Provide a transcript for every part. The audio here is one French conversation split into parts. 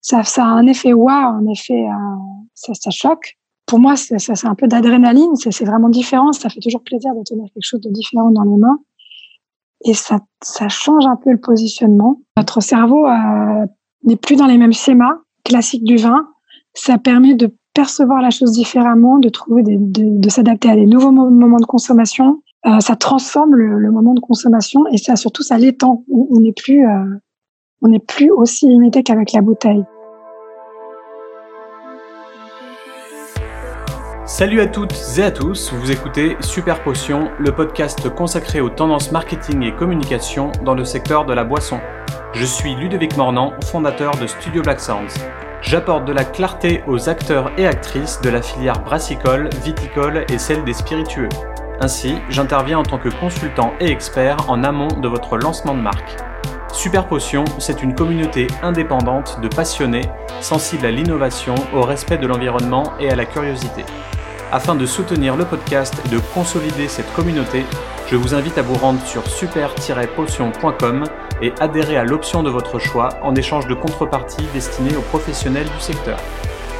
ça, ça a un effet waouh, un effet, ça, ça choque. Pour moi, ça, c'est un peu d'adrénaline. C'est vraiment différent. Ça fait toujours plaisir de tenir quelque chose de différent dans les mains. Et ça, ça change un peu le positionnement. Notre cerveau euh, n'est plus dans les mêmes schémas classiques du vin. Ça permet de percevoir la chose différemment, de trouver des, de, de s'adapter à des nouveaux moments de consommation. Euh, ça transforme le, le, moment de consommation et ça surtout ça l'étend. On n'est plus euh, on n'est plus aussi limité qu'avec la bouteille. Salut à toutes et à tous, vous écoutez Super Potion, le podcast consacré aux tendances marketing et communication dans le secteur de la boisson. Je suis Ludovic Mornan, fondateur de Studio Black Sounds. J'apporte de la clarté aux acteurs et actrices de la filière brassicole, viticole et celle des spiritueux. Ainsi, j'interviens en tant que consultant et expert en amont de votre lancement de marque. Super Potion, c'est une communauté indépendante de passionnés, sensibles à l'innovation, au respect de l'environnement et à la curiosité. Afin de soutenir le podcast et de consolider cette communauté, je vous invite à vous rendre sur super-potion.com et adhérer à l'option de votre choix en échange de contreparties destinées aux professionnels du secteur.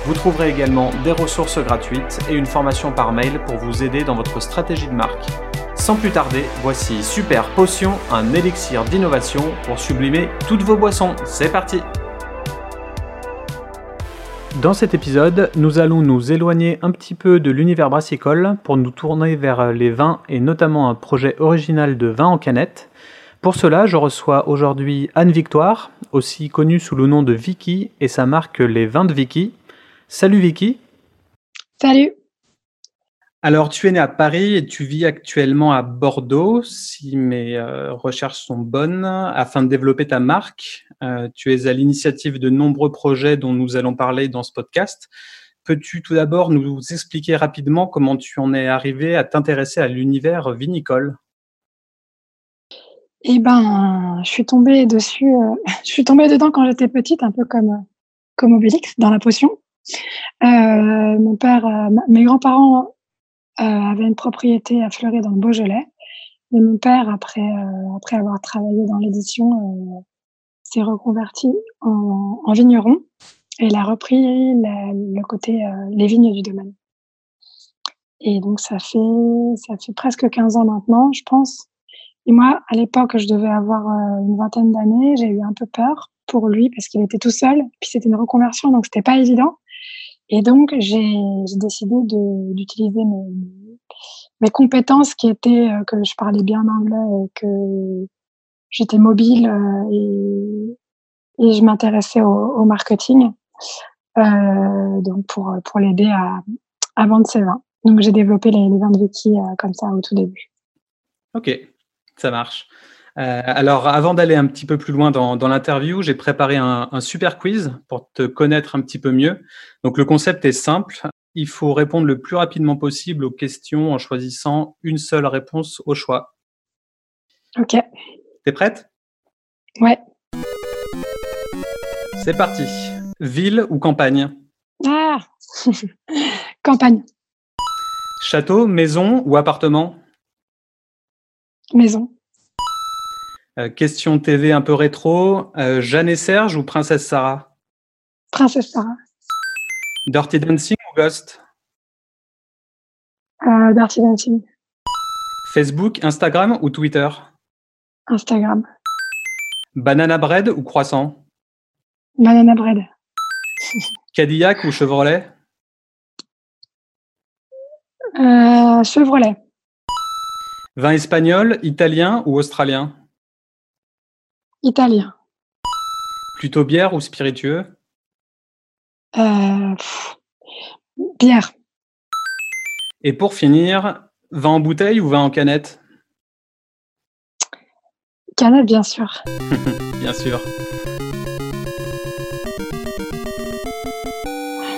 Vous trouverez également des ressources gratuites et une formation par mail pour vous aider dans votre stratégie de marque. Sans plus tarder, voici Super Potion, un élixir d'innovation pour sublimer toutes vos boissons. C'est parti Dans cet épisode, nous allons nous éloigner un petit peu de l'univers brassicole pour nous tourner vers les vins et notamment un projet original de vin en canette. Pour cela, je reçois aujourd'hui Anne Victoire, aussi connue sous le nom de Vicky et sa marque Les Vins de Vicky. Salut Vicky Salut alors, tu es né à Paris et tu vis actuellement à Bordeaux, si mes euh, recherches sont bonnes, afin de développer ta marque. Euh, tu es à l'initiative de nombreux projets dont nous allons parler dans ce podcast. Peux-tu tout d'abord nous expliquer rapidement comment tu en es arrivé à t'intéresser à l'univers vinicole? Eh ben, je suis tombée dessus, euh, je suis tombée dedans quand j'étais petite, un peu comme comme Obélix dans la potion. mon père, mes grands-parents avait une propriété à Fleury dans le Beaujolais. Et mon père, après, euh, après avoir travaillé dans l'édition, euh, s'est reconverti en, en, vigneron et il a repris la, le côté les vignes du domaine. Et donc ça fait ça fait presque 15 ans maintenant, je pense. Et moi, à l'époque, je devais avoir une vingtaine d'années. J'ai eu un peu peur pour lui parce qu'il était tout seul. Puis c'était une reconversion, donc c'était pas évident. Et donc, j'ai décidé d'utiliser mes, mes compétences qui étaient euh, que je parlais bien anglais et que j'étais mobile euh, et, et je m'intéressais au, au, marketing euh, donc pour, pour l'aider à, à vendre ses vins. Donc, j'ai développé les, les, vins de Vicky euh, comme ça au tout début. Ok, ça marche. Euh, alors, avant d'aller un petit peu plus loin dans, l'interview, j'ai préparé un, super quiz pour te connaître un petit peu mieux. Donc, le concept est simple. Il faut répondre le plus rapidement possible aux questions en choisissant une seule réponse au choix. Ok. T'es prête? Ouais. C'est parti. Ville ou campagne? Ah Campagne. Château, maison ou appartement? Maison. Euh, question TV un peu rétro. Euh, Jeanne et Serge ou Princesse Sarah? Princesse Sarah. Dirty Dancing ou Ghost? Euh, Dirty Dancing. Facebook, Instagram ou Twitter? Instagram. Banana bread ou croissant? Banana bread. Cadillac ou Chevrolet? Euh, Chevrolet. Vin espagnol, italien ou australien? Italien. Plutôt bière ou spiritueux? Euh, Bière. Et pour finir, vin en bouteille ou vin en canette? Canette, bien sûr. bien sûr.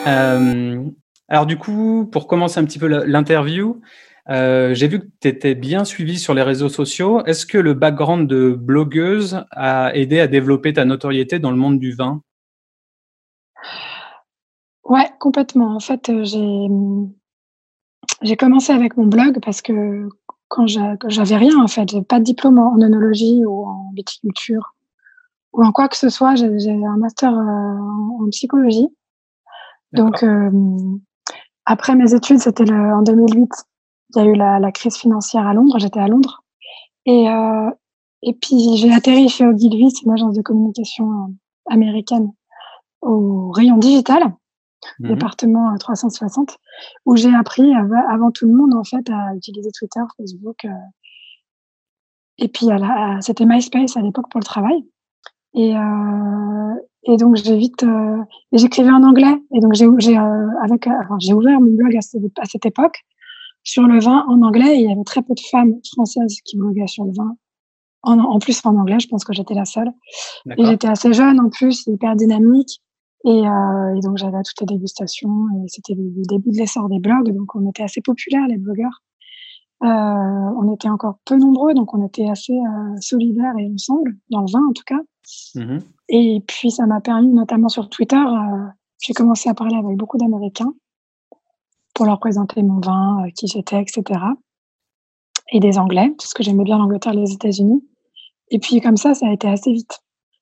Euh, alors du coup, pour commencer un petit peu l'interview, euh, j'ai vu que tu étais bien suivi sur les réseaux sociaux. Est-ce que le background de blogueuse a aidé à développer ta notoriété dans le monde du vin? Ouais, complètement. En fait, euh, j'ai j'ai commencé avec mon blog parce que quand j'avais rien, en fait, j'ai pas de diplôme en œnologie ou en viticulture ou en quoi que ce soit. J'ai un master en, psychologie. Donc, après mes études, c'était en 2008, il y a eu la, la crise financière à Londres. J'étais à Londres. Et, euh, et puis, j'ai atterri chez Ogilvy, c'est une agence de communication euh, américaine, au rayon digital, mmh département 360, euh, où j'ai appris avant tout le monde, en fait, à utiliser Twitter, Facebook. Euh, et puis, c'était MySpace à l'époque pour le travail. Et, euh, et donc, j'ai vite, euh, j'écrivais en anglais. Et donc, j'ai, j'ai, avec, enfin, j'ai ouvert mon blog à cette, à cette époque sur le vin en anglais. Et il y avait très peu de femmes françaises qui bloguaient sur le vin. En, en plus, en anglais, je pense que j'étais la seule. Et j'étais assez jeune en plus, hyper dynamique. Et, euh, et donc, j'avais toutes les dégustations. Et c'était le début de l'essor des blogs. Donc, on était assez populaires, les blogueurs. Euh, on était encore peu nombreux, donc on était assez euh, solidaires et ensemble, dans le vin en tout cas. Mmh et puis, ça m'a permis, notamment sur Twitter, euh, j'ai commencé à parler avec beaucoup d'Américains pour leur présenter mon vin, euh, qui j'étais, etc. Et des Anglais, parce que j'aimais bien l'Angleterre et les États-Unis. Et puis comme ça, ça a été assez vite.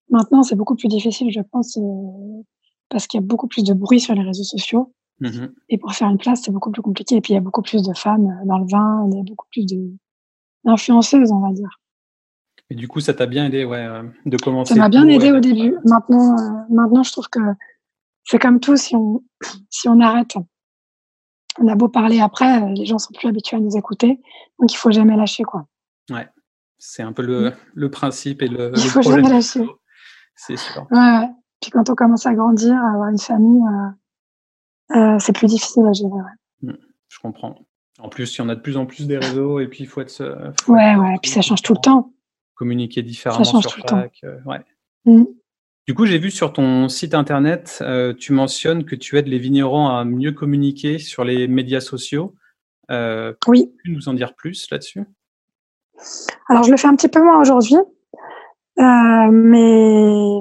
Maintenant, c'est beaucoup plus difficile, je pense, euh, parce qu'il y a beaucoup plus de bruit sur les réseaux sociaux. Mmh et pour faire une place, c'est beaucoup plus compliqué. Et puis, il y a beaucoup plus de femmes euh, dans le vin, il y a beaucoup plus d'influenceuses, on va dire. Et du coup, ça t'a bien aidé, ouais, de commencer. Ça m'a bien aidé au début. Maintenant, maintenant, je trouve que c'est comme tout, si on, si on arrête on a beau parler après, euh, les gens sont plus habitués à nous écouter, donc il faut jamais lâcher quoi. Ouais, c'est un peu le, mm. le, principe et le. Il faut jamais lâcher. C'est sûr. Ouais, Puis quand on commence à grandir, à avoir une famille, euh, euh, c'est plus difficile à gérer. Mm, je comprends. En plus, il y en a de plus en plus des réseaux et puis il faut être. ouais, ouais. Et puis ça change tout le temps. Communiquer différemment ça change sur tout chaque. Le temps. ouais. Mm. Du coup, j'ai vu sur ton site internet, euh, tu mentionnes que tu aides les vignerons à mieux communiquer sur les médias sociaux. Euh, oui. Peux-tu nous en dire plus là-dessus? Alors, je le fais un petit peu moins aujourd'hui, euh, mais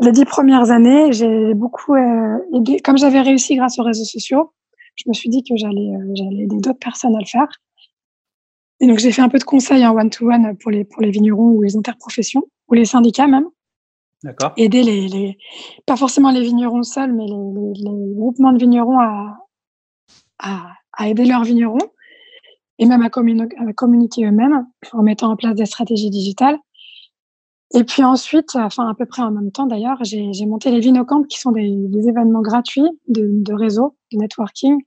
les dix premières années, j'ai beaucoup aidé. Comme j'avais réussi grâce aux réseaux sociaux, je me suis dit que j'allais aider d'autres personnes à le faire. Et donc, j'ai fait un peu de conseils en one-to-one pour les, pour les vignerons ou les interprofessions ou les syndicats même. D'accord. Aider les, les, pas forcément les vignerons seuls, mais les, les, groupements de vignerons à, à, à, aider leurs vignerons et même à, à communiquer eux-mêmes en mettant en place des stratégies digitales. Et puis ensuite, enfin à peu près en même temps d'ailleurs, j'ai monté les Vinocamp qui sont des, des événements gratuits de, de, réseau, de networking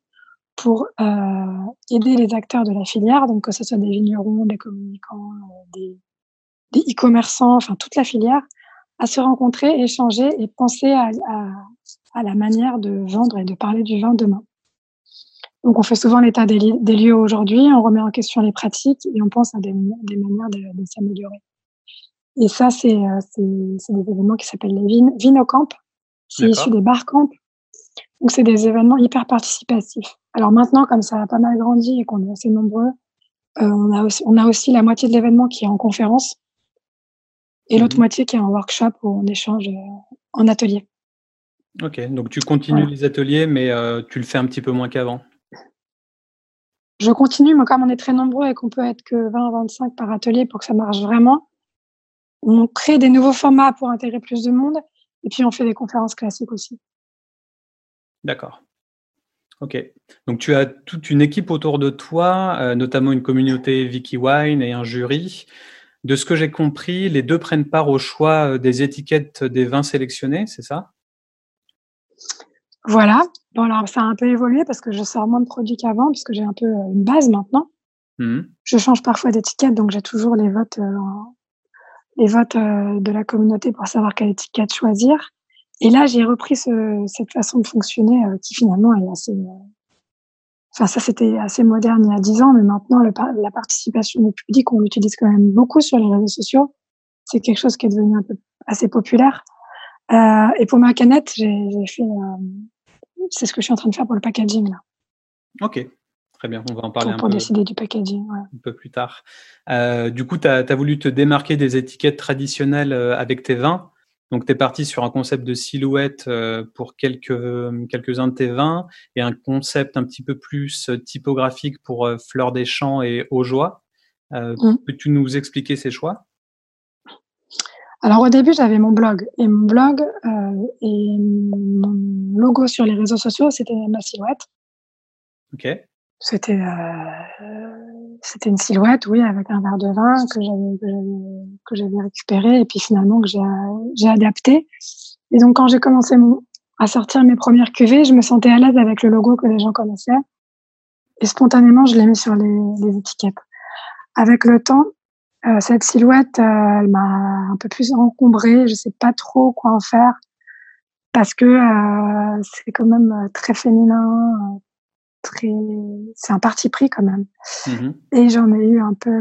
pour euh, aider les acteurs de la filière, donc que ce soit des vignerons, des communicants, euh, des, e-commerçants, enfin toute la filière, à se rencontrer, échanger et penser à, à, la manière de vendre et de parler du vin demain. Donc on fait souvent l'état des, lieux aujourd'hui, on remet en question les pratiques et on pense à des, des manières de, s'améliorer. Et ça, c'est euh, des événements qui s'appellent les vin, Vinocamp. C'est issu des barcamp. Donc c'est des événements hyper participatifs. Alors maintenant, comme ça a pas mal grandi et qu'on est assez nombreux, euh, on, a aussi, on a aussi la moitié de l'événement qui est en conférence et l'autre mmh moitié qui est en workshop où on échange euh, en atelier. Ok, donc tu continues les ateliers, mais euh, tu le fais un petit peu moins qu'avant. Je continue, mais comme on est très nombreux et qu'on peut être que 20 25 par atelier pour que ça marche vraiment, on crée des nouveaux formats pour intégrer plus de monde et puis on fait des conférences classiques aussi. D'accord. Ok. Donc tu as toute une équipe autour de toi, euh, notamment une communauté Vicky Wine et un jury. De ce que j'ai compris, les deux prennent part au choix euh, des étiquettes des vins sélectionnés, c'est ça? Voilà. Bon, alors ça a un peu évolué parce que je sors moins de produits qu'avant, puisque j'ai un peu euh, une base maintenant. Mmh. Je change parfois d'étiquette, donc j'ai toujours les votes, les votes de la communauté pour savoir quelle étiquette choisir. Et là, j'ai repris ce, cette façon de fonctionner euh, qui finalement est assez. Euh, enfin, ça, c'était assez moderne il y a dix ans, mais maintenant, le, la participation du public, on l'utilise quand même beaucoup sur les réseaux sociaux. C'est quelque chose qui est devenu un peu assez populaire. Euh, et pour ma canette, j'ai fait. Euh, c'est ce que je suis en train de faire pour le packaging là. Ok, Très bien, on va en parler un peu. Pour décider du packaging, ouais. Un peu plus tard. Euh, du coup, tu as, as, voulu te démarquer des étiquettes traditionnelles avec tes vins. Donc, tu es parti sur un concept de silhouette euh, pour quelques, quelques-uns de tes vins et un concept un petit peu plus euh, typographique pour euh, Fleur des Champs et Aujoie. Mmh. Peux-tu nous expliquer ces choix? Alors au début, j'avais mon blog et mon blog euh, et mon logo sur les réseaux sociaux, c'était ma silhouette. Ok. C'était euh, c'était une silhouette, oui, avec un verre de vin que j'avais que j'avais récupéré et puis finalement que j'ai j'ai adapté. Et donc quand j'ai commencé mon, à sortir mes premières cuvées, je me sentais à l'aise avec le logo que les gens connaissaient et spontanément je l'ai mis sur les, les étiquettes. Avec le temps, euh, cette silhouette, euh, elle m'a un peu plus encombrée. Je sais pas trop quoi en faire parce que euh, c'est quand même très féminin, très. C'est un parti pris quand même. Mmh Et j'en ai eu un peu.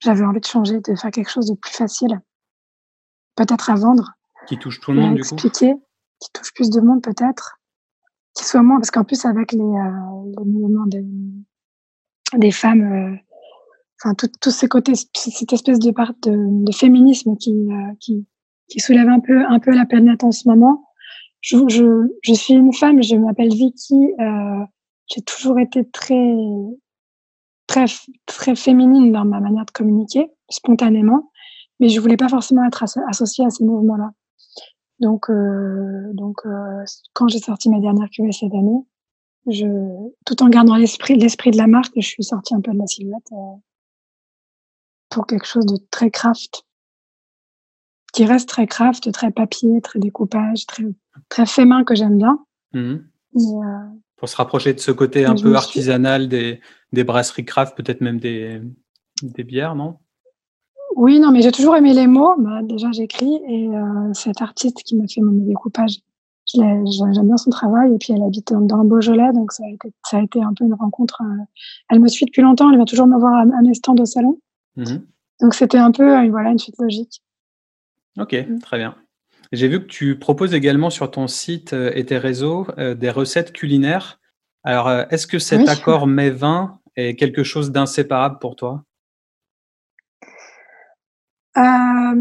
J'avais envie de changer, de faire quelque chose de plus facile, peut-être à vendre. Qui touche tout le monde, du coup. Expliquer, qui touche plus de monde peut-être, qui soit moins, parce qu'en plus avec les, les mouvements des, des femmes enfin tous ces côtés, cette espèce de part de, de féminisme qui, euh, qui, qui soulève un peu un peu la planète en ce moment. Je, je, je suis une femme, je m'appelle Vicky. Euh, j'ai toujours été très très très féminine dans ma manière de communiquer, spontanément, mais je voulais pas forcément être associée à ces mouvements-là. Donc euh, donc euh, quand j'ai sorti ma dernière cuvée cette année, je tout en gardant l'esprit l'esprit de la marque, je suis sortie un peu de la silhouette. Euh, pour quelque chose de très craft, qui reste très craft, très papier, très découpage, très, très fait main que j'aime bien. Mmh. Euh, pour se rapprocher de ce côté un peu artisanal des, des brasseries craft, peut-être même des, des bières, non? Oui, non, mais j'ai toujours aimé les mots. Bah, déjà, j'écris et euh, cet artiste qui m'a fait mon découpage, j'aime bien son travail. Et puis, elle habite dans le Beaujolais, donc ça a été, ça a été un peu une rencontre. Euh, elle me suit depuis longtemps, elle vient toujours me voir à, à mes stands au salon. Mmh Donc c'était un peu euh, voilà, une suite logique. Ok, mmh. très bien. J'ai vu que tu proposes également sur ton site euh, et tes réseaux euh, des recettes culinaires. Alors, est-ce que cet accord mets-vin est quelque chose d'inséparable pour toi? Pas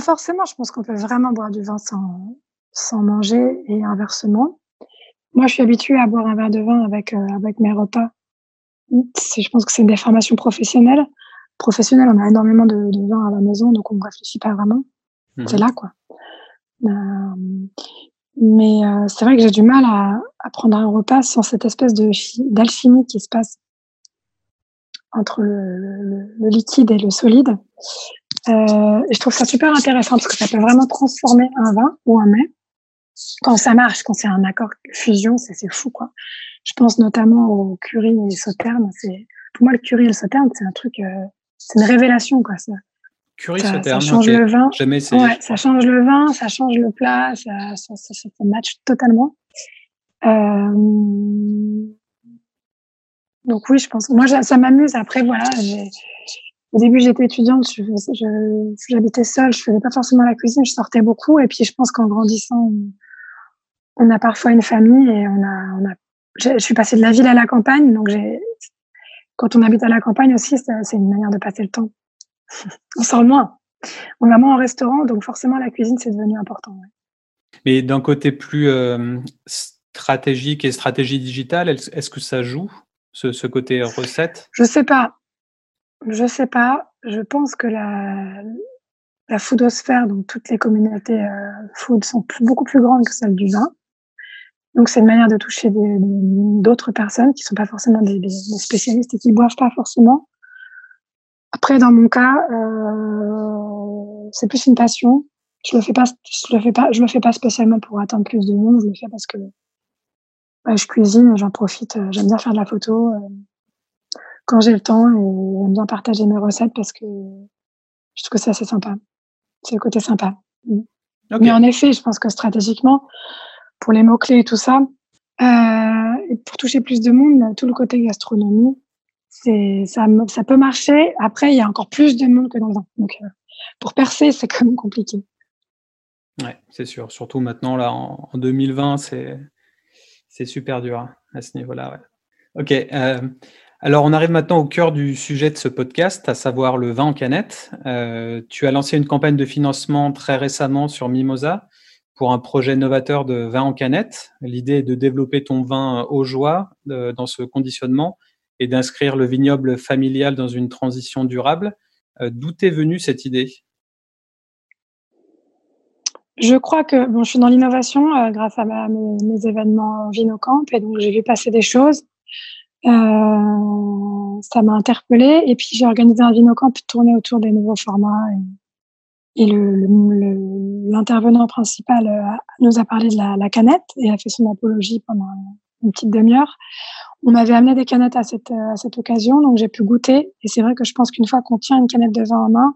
forcément. Je pense qu'on peut vraiment boire du vin sans, sans manger et inversement. Moi, je suis habituée à boire un verre de vin avec, avec mes repas je pense que c'est des formations professionnelles. Professionnelles, on a énormément de, de vin à la maison, donc on ne réfléchit pas vraiment. Mmh c'est là, quoi. Euh, mais euh, c'est vrai que j'ai du mal à, à, prendre un repas sans cette espèce de d'alchimie qui se passe entre le, le, le, liquide et le solide. Euh, je trouve ça super intéressant parce que ça peut vraiment transformer un vin ou un mets quand ça marche, quand c'est un accord fusion, c'est fou quoi. Je pense notamment au curry et au sauterne. C'est pour moi le curry et le sauterne, c'est un truc, euh, c'est une révélation quoi. Ça, curry ça, ça change le vin. Jamais ouais, ça change le vin, ça change le plat, ça, ça, ça, ça match totalement. Euh... Donc oui, je pense. Moi, ça m'amuse. Après, voilà, au début, j'étais étudiante, j'habitais seule, je faisais pas forcément la cuisine, je sortais beaucoup. Et puis, je pense qu'en grandissant, on a parfois une famille et on a, on a je suis passée de la ville à la campagne, donc j'ai, quand on habite à la campagne aussi, c'est une manière de passer le temps. on sort moins. On va moins au restaurant, donc forcément la cuisine c'est devenu important. Ouais. Mais d'un côté plus euh, stratégique et stratégie digitale, est-ce que ça joue ce, ce côté recette? Je sais pas. Je sais pas. Je pense que la, la foodosphère, donc toutes les communautés euh, food sont plus, beaucoup plus grandes que celles du vin. Donc c'est une manière de toucher d'autres personnes qui sont pas forcément des, des, spécialistes et qui boivent pas forcément. Après, dans mon cas, euh, c'est plus une passion. Je le fais pas, je le fais pas, je le fais pas spécialement pour atteindre plus de monde. Je le fais parce que bah, je cuisine, j'en profite. Euh, j'aime bien faire de la photo euh, quand j'ai le temps et j'aime bien partager mes recettes parce que je trouve que c'est assez sympa. C'est le côté sympa. Mais en effet, je pense que stratégiquement, pour les mots-clés et tout ça. Euh, pour toucher plus de monde, tout le côté gastronomie, c'est ça, peut marcher. Après, il y a encore plus de monde que dans le vin. Donc, euh, pour percer, c'est quand même compliqué. Ouais, c'est sûr. Surtout maintenant, là, en, 2020, c'est c'est super dur hein, à ce niveau-là. Ok. Euh, alors, on arrive maintenant au cœur du sujet de ce podcast, à savoir le vin en canette. Tu as lancé une campagne de financement très récemment sur Mimosa pour un projet novateur de vin en canette. L'idée est de développer ton vin au joie dans ce conditionnement et d'inscrire le vignoble familial dans une transition durable. D'où est venue cette idée? Je crois que bon, je suis dans l'innovation grâce à mes, événements Vinocamp et donc j'ai vu passer des choses. Euh, ça m'a interpellée et puis j'ai organisé un Vinocamp tourné autour des nouveaux formats et, le, principal euh, nous a parlé de la, la, canette et a fait son apologie pendant une petite demi-heure. On m'avait amené des canettes à cette, à cette occasion, donc j'ai pu goûter. Et c'est vrai que je pense qu'une fois qu'on tient une canette de vin en main,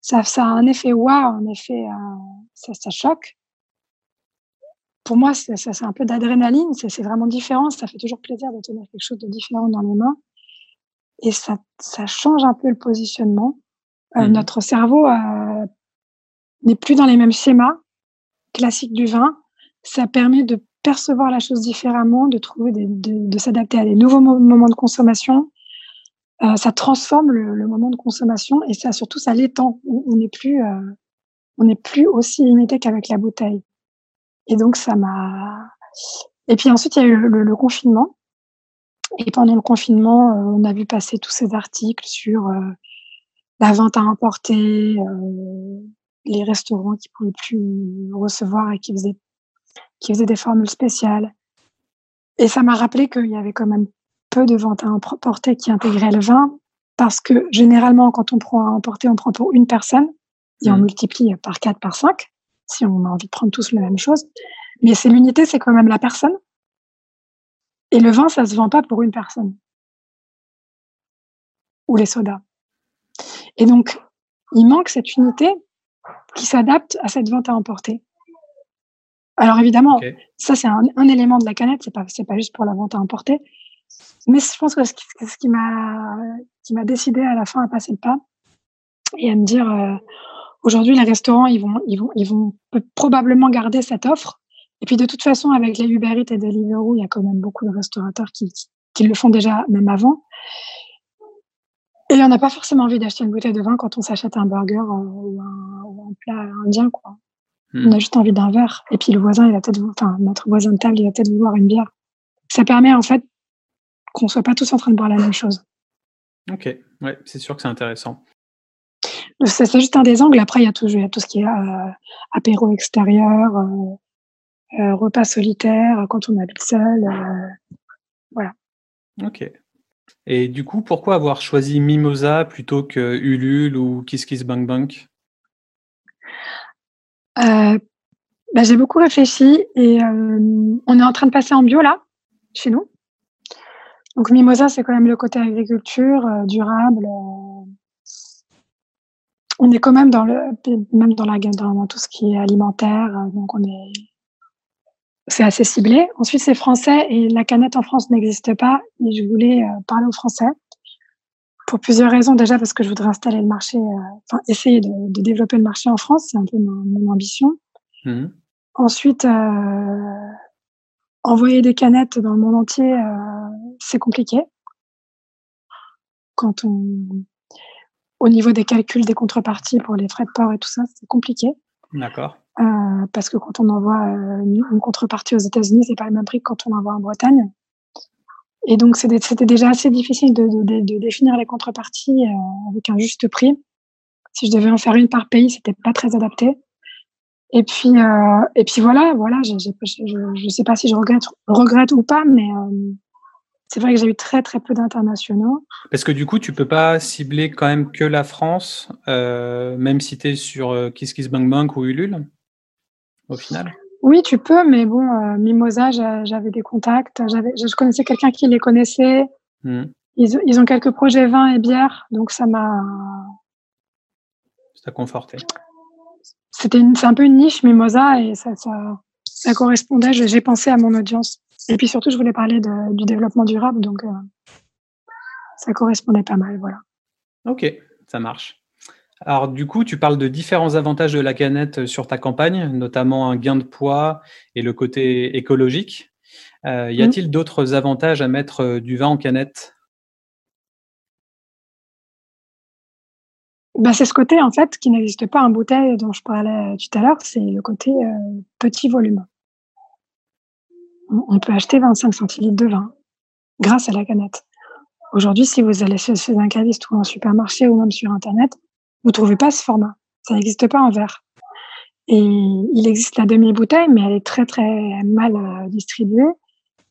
ça, ça a un effet waouh, un effet, euh, ça, ça choque pour moi, c'est un peu d'adrénaline, c'est vraiment différent. Ça fait toujours plaisir de tenir quelque chose de différent dans les mains. Et ça, ça change un peu le positionnement. Euh, mmh notre cerveau euh, n'est plus dans les mêmes schémas classiques du vin. Ça permet de percevoir la chose différemment, de trouver des, de, de s'adapter à des nouveaux moments de consommation. Euh, ça transforme le, le, moment de consommation et ça surtout ça l'étend. On n'est plus, euh, on n'est plus aussi limité qu'avec la bouteille. Et donc, ça m'a. Et puis ensuite, il y a eu le, confinement. Et pendant le confinement, euh, on a vu passer tous ces articles sur euh, la vente à emporter, euh, les restaurants qui pouvaient plus recevoir et qui faisaient, qui faisaient des formules spéciales. Et ça m'a rappelé qu'il y avait quand même peu de ventes à emporter qui intégraient le vin, parce que généralement, quand on prend à emporter, on prend pour une personne et on mmh. multiplie par 4, par 5 si on a envie de prendre tous la même chose. Mais c'est l'unité, c'est quand même la personne. Et le vin, ça se vend pas pour une personne. Ou les sodas. Et donc, il manque cette unité qui s'adapte à cette vente à emporter. Alors évidemment, ça c'est un, élément de la canette, c'est pas c'est pas juste pour la vente à emporter, mais je pense que ce qui, ce qui m'a qui m'a décidé à la fin à passer le pas et à me dire euh, Aujourd'hui, les restaurants, ils vont, ils vont, ils vont probablement garder cette offre. Et puis, de toute façon, avec les Uber Eats et Deliveroo, il y a quand même beaucoup de restaurateurs qui, qui, le font déjà même avant. Et on n'a pas forcément envie d'acheter une bouteille de vin quand on s'achète un burger ou un, plat indien, quoi. Hmm. On a juste envie d'un verre. Et puis, le voisin, il va peut-être, enfin, notre voisin de table, il va peut-être vouloir une bière. Ça permet, en fait, qu'on soit pas tous en train de boire la même chose. Ok, ouais, c'est sûr que c'est intéressant. C'est juste un des angles. Après, il y a tout, il y a tout ce qui est euh, apéro extérieur, euh, euh, repas solitaire quand on habite seul. voilà. Ok. Et du coup, pourquoi avoir choisi Mimosa plutôt que Ulule ou Kiss Kiss Bang Bang? Bah, J'ai beaucoup réfléchi et on est en train de passer en bio là, chez nous. Donc Mimosa, c'est quand même le côté agriculture, durable on est quand même dans le même dans la dans, tout ce qui est alimentaire euh, donc on est c'est assez ciblé. Ensuite c'est français et la canette en France n'existe pas. Et je voulais euh, parler au français. Pour plusieurs raisons. Déjà parce que je voudrais installer le marché euh, enfin essayer de, développer le marché en France. C'est un peu mon, ambition. Mmh. ensuite envoyer des canettes dans le monde entier c'est compliqué. Quand on au niveau des calculs des contreparties pour les frais de port et tout ça, c'est compliqué. D'accord. Euh, parce que quand on envoie euh, une contrepartie aux États-Unis, c'est pas le même prix que quand on envoie en Bretagne. Et donc, c'était déjà assez difficile de, définir les contreparties euh, avec un juste prix. Si je devais en faire une par pays, c'était pas très adapté. Et puis, et puis voilà, voilà. je, je, sais pas si je regrette, regrette ou pas, mais c'est vrai que j'ai eu très très peu d'internationaux. Parce que du coup, tu peux pas cibler quand même que la France, même si tu es sur Kiss Kiss Bang Bang ou Ulule, au final Oui, tu peux, mais bon, euh, Mimosa, j'avais des contacts, je connaissais quelqu'un qui les connaissait. Hmm. Ils, ils, ont quelques projets vin et bière, donc ça m'a. Ça conforté. C'était c'est un peu une niche Mimosa et ça, ça, ça correspondait. J'ai pensé à mon audience. Et puis surtout, je voulais parler du développement durable, donc euh, ça correspondait pas mal, voilà. Ok, ça marche. Alors du coup, tu parles de différents avantages de la canette sur ta campagne, notamment un gain de poids et le côté écologique. Euh, y a-t-il mmh. d'autres avantages à mettre euh, du vin en canette? Bah, c'est ce côté en fait qui n'existe pas en bouteille dont je parlais tout à l'heure, c'est le côté petit volume on peut acheter 25 centilitres de vin grâce à la canette. Aujourd'hui, si vous allez chez, un caviste ou un supermarché ou même sur Internet, vous trouvez pas ce format? Ça n'existe pas en verre. Et il existe la demi-bouteille, mais elle est très très mal euh, distribuée.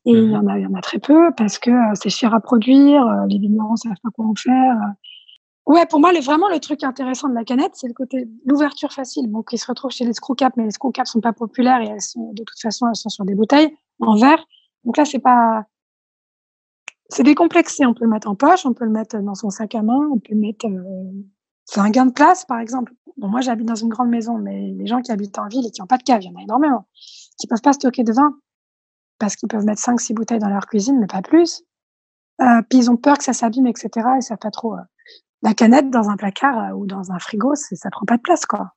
Et il y en a, il y en a très peu parce que euh, c'est cher à produire, euh, les vignerons savent pas quoi en faire. Ouais, pour moi, vraiment le truc intéressant de la canette, c'est le côté l'ouverture facile. Bon, qui se retrouve chez les screw caps, mais les screw caps sont pas populaires et elles sont de toute façon elles sont sur des bouteilles en verre. Donc là, c'est pas c'est décomplexé. On peut le mettre en poche, on peut le mettre dans son sac à main, on peut le mettre. Euh... C'est un gain de place, par exemple. Bon, moi, j'habite dans une grande maison, mais les gens qui habitent en ville et qui n'ont pas de cave, il y en a énormément, qui peuvent pas stocker de vin parce qu'ils peuvent mettre 5-6 bouteilles dans leur cuisine, mais pas plus. Euh, puis ils ont peur que ça s'abîme, etc. Et ça pas trop. Euh, la canette dans un placard euh, ou dans un frigo, ça prend pas de place, quoi.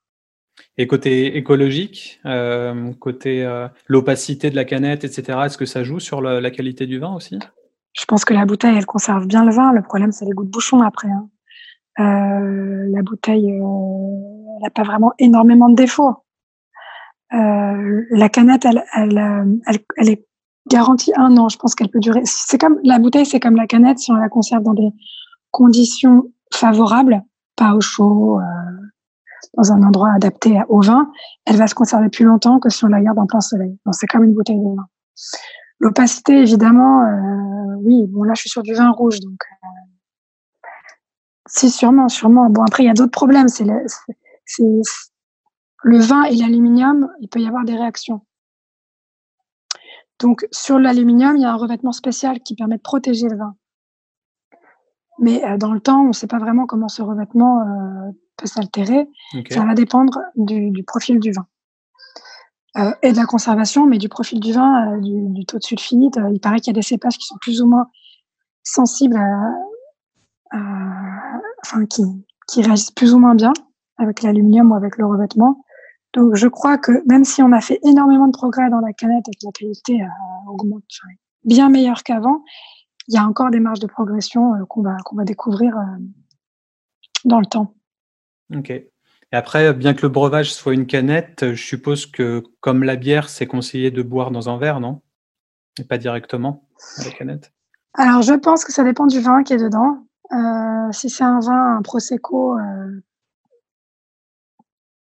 Et côté écologique, euh, côté l'opacité de la canette, etc., est-ce que ça joue sur la, la qualité du vin aussi? Je pense que la bouteille, elle conserve bien le vin. Le problème, c'est les goûts de bouchon après. Hein. Euh, la bouteille, euh, elle n'a pas vraiment énormément de défauts. Euh, la canette, elle, elle, elle, elle, est garantie un an. Je pense qu'elle peut durer. C'est comme la bouteille, c'est comme la canette. Si on la conserve dans des conditions favorables, pas au chaud, euh, dans un endroit adapté au vin, elle va se conserver plus longtemps que si on la garde en plein soleil. c'est comme une bouteille de vin. L'opacité, évidemment, euh, oui. Bon, là, je suis sur du vin rouge, donc euh, si sûrement, sûrement. Bon, après, il y a d'autres problèmes. C'est le, le vin et l'aluminium, il peut y avoir des réactions. Donc, sur l'aluminium, il y a un revêtement spécial qui permet de protéger le vin. Mais euh, dans le temps, on ne sait pas vraiment comment ce revêtement euh, peut s'altérer. Ça va dépendre du, du profil du vin. Euh, et de la conservation, mais du profil du vin, du, du, taux de sulfite. Il paraît qu'il y a des cépages qui sont plus ou moins sensibles à, à enfin, qui, qui réagissent plus ou moins bien avec l'aluminium ou avec le revêtement. Donc, je crois que même si on a fait énormément de progrès dans la canette et que la qualité augmente bien meilleure qu'avant, il y a encore des marges de progression qu'on va, qu'on va découvrir dans le temps. Ok. Et après, bien que le breuvage soit une canette, je suppose que comme la bière, c'est conseillé de boire dans un verre, non? Et pas directement à la canette? Alors, je pense que ça dépend du vin qui est dedans. Euh, si c'est un vin, un prosecco, euh,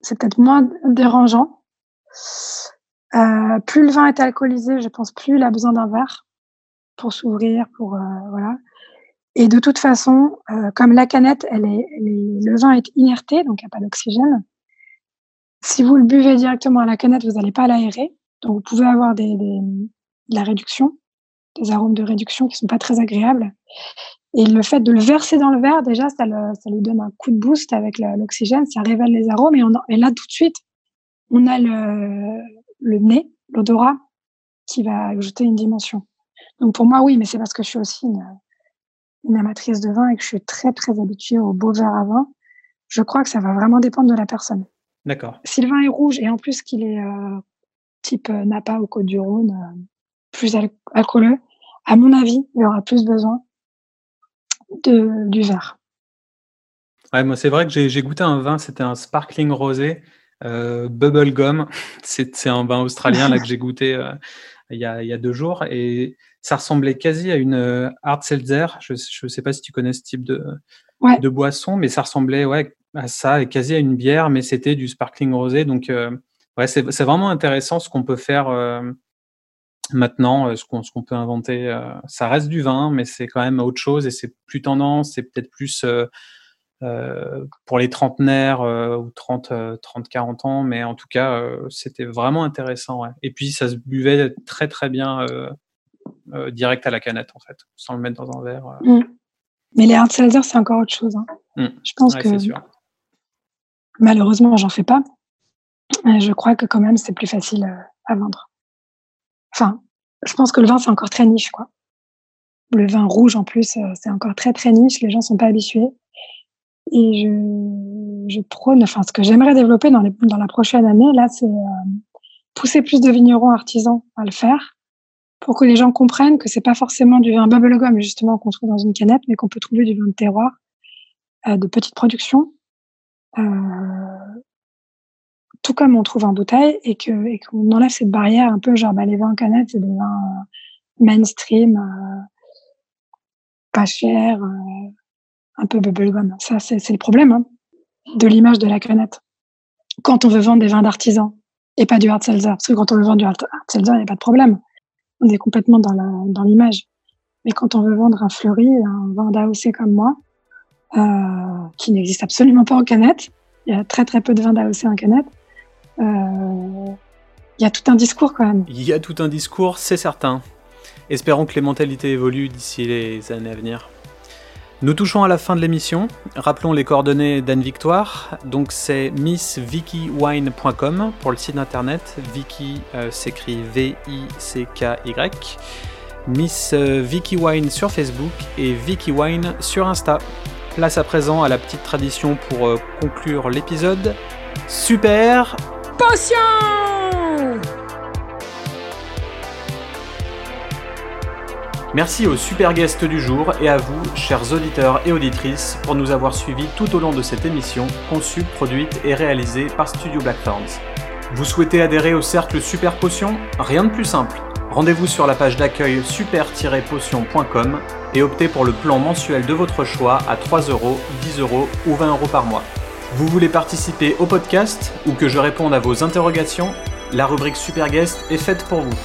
c'est peut-être moins dérangeant. Euh, plus le vin est alcoolisé, je pense plus il a besoin d'un verre pour s'ouvrir, pour voilà. Et de toute façon, comme la canette, le vin est inerté, donc il n'y a pas d'oxygène. Si vous le buvez directement à la canette, vous n'allez pas l'aérer. Donc vous pouvez avoir de la réduction, des arômes de réduction qui sont pas très agréables. Et le fait de le verser dans le verre, déjà, ça, le, ça lui donne un coup de boost avec l'oxygène, ça révèle les arômes. Et, on et là, tout de suite, on a le, le nez, l'odorat, qui va ajouter une dimension. Donc pour moi, oui, mais c'est parce que je suis aussi une, une amatrice de vin et que je suis très très habituée au beau verre à vin, je crois que ça va vraiment dépendre de la personne. D'accord. Si le vin est rouge et en plus qu'il est euh, type euh, Napa ou Côte du Rhône, euh, plus alcooleux, à mon avis, il y aura plus besoin de, du verre. Ouais, moi c'est vrai que j'ai goûté un vin, c'était un sparkling rosé, bubble gum. C'est un vin australien là que j'ai goûté il y, a, il y a deux jours et ça ressemblait quasi à une euh, hard seltzer. Je ne sais pas si tu connais ce type de, de boisson, mais ça ressemblait ouais, à ça et quasi à une bière, mais c'était du sparkling rosé. Donc, euh, ouais, c'est vraiment intéressant ce qu'on peut faire euh, maintenant, ce qu'on peut inventer. ça reste du vin, mais c'est quand même autre chose et c'est plus tendance, c'est peut-être plus pour les trentenaires ou 30, 30, 40 ans, mais en tout cas, c'était vraiment intéressant. Ouais. Et puis, ça se buvait très, très bien euh, direct à la canette, en fait, sans le mettre dans un verre. Euh. Mm. Mais les hard seltzer, c'est encore autre chose. Hein. Mm. Je pense que sûr. malheureusement, j'en fais pas. Je crois que quand même, c'est plus facile euh, à vendre. Enfin, je pense que le vin, c'est encore très niche, quoi. Le vin rouge, en plus, c'est encore très, très niche. Les gens sont pas habitués. Et je, je prône, enfin, ce que j'aimerais développer dans, les, dans la prochaine année, là, c'est pousser plus de vignerons artisans à le faire pour que les gens comprennent que c'est pas forcément du vin bubblegum justement qu'on trouve dans une canette, mais qu'on peut trouver du vin de terroir euh, de petite production, euh, tout comme on trouve en bouteille, et que et qu'on enlève cette barrière un peu genre bah, les vins en canette c'est des vins euh, mainstream. pas cher, un peu bubblegum. Ça, c'est le problème hein, de l'image de la canette. Quand on veut vendre des vins d'artisan et pas du hard seltzer, parce que quand on veut vendre du hard seltzer, il n'y a pas de problème. On est complètement dans l'image. Mais quand on veut vendre un fleuri, un vin d'AOC comme moi, euh, qui n'existe absolument pas en canette, il y a très très peu de vins d'AOC en canette, euh, il y a tout un discours quand même. Il y a tout un discours, c'est certain. Espérons que les mentalités évoluent d'ici les années à venir. Nous touchons à la fin de l'émission. Rappelons les coordonnées d'Anne Victoire. Donc c'est missvickywine.com pour le site internet. Vicky euh, s'écrit V-I-C-K-Y. Miss euh, Vicky sur Facebook et Vicky Wine sur Insta. Place à présent à la petite tradition pour euh, conclure l'épisode. Super Potion Merci aux super guests du jour et à vous, chers auditeurs et auditrices, pour nous avoir suivis tout au long de cette émission, conçue, produite et réalisée par Studio Blackthorns. Vous souhaitez adhérer au cercle Super Potion? Rien de plus simple. Rendez-vous sur la page d'accueil super-potion.com et optez pour le plan mensuel de votre choix à 3 euros, 10 euros ou 20 euros par mois. Vous voulez participer au podcast ou que je réponde à vos interrogations La rubrique Super Guest est faite pour vous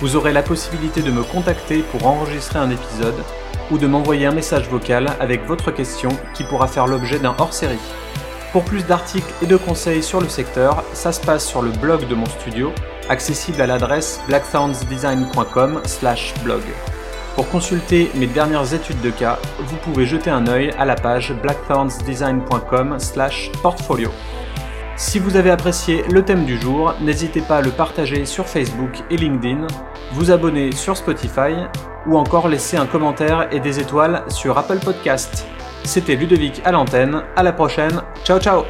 vous aurez la possibilité de me contacter pour enregistrer un épisode ou de m'envoyer un message vocal avec votre question qui pourra faire l'objet d'un hors-série. Pour plus d'articles et de conseils sur le secteur, ça se passe sur le blog de mon studio, accessible à l'adresse blackthornsdesign.com/blog. Pour consulter mes dernières études de cas, vous pouvez jeter un œil à la page blackthornsdesign.com/portfolio. Si vous avez apprécié le thème du jour, n'hésitez pas à le partager sur Facebook et LinkedIn, vous abonner sur Spotify ou encore laisser un commentaire et des étoiles sur Apple Podcast. C'était Ludovic à l'antenne, à la prochaine, ciao ciao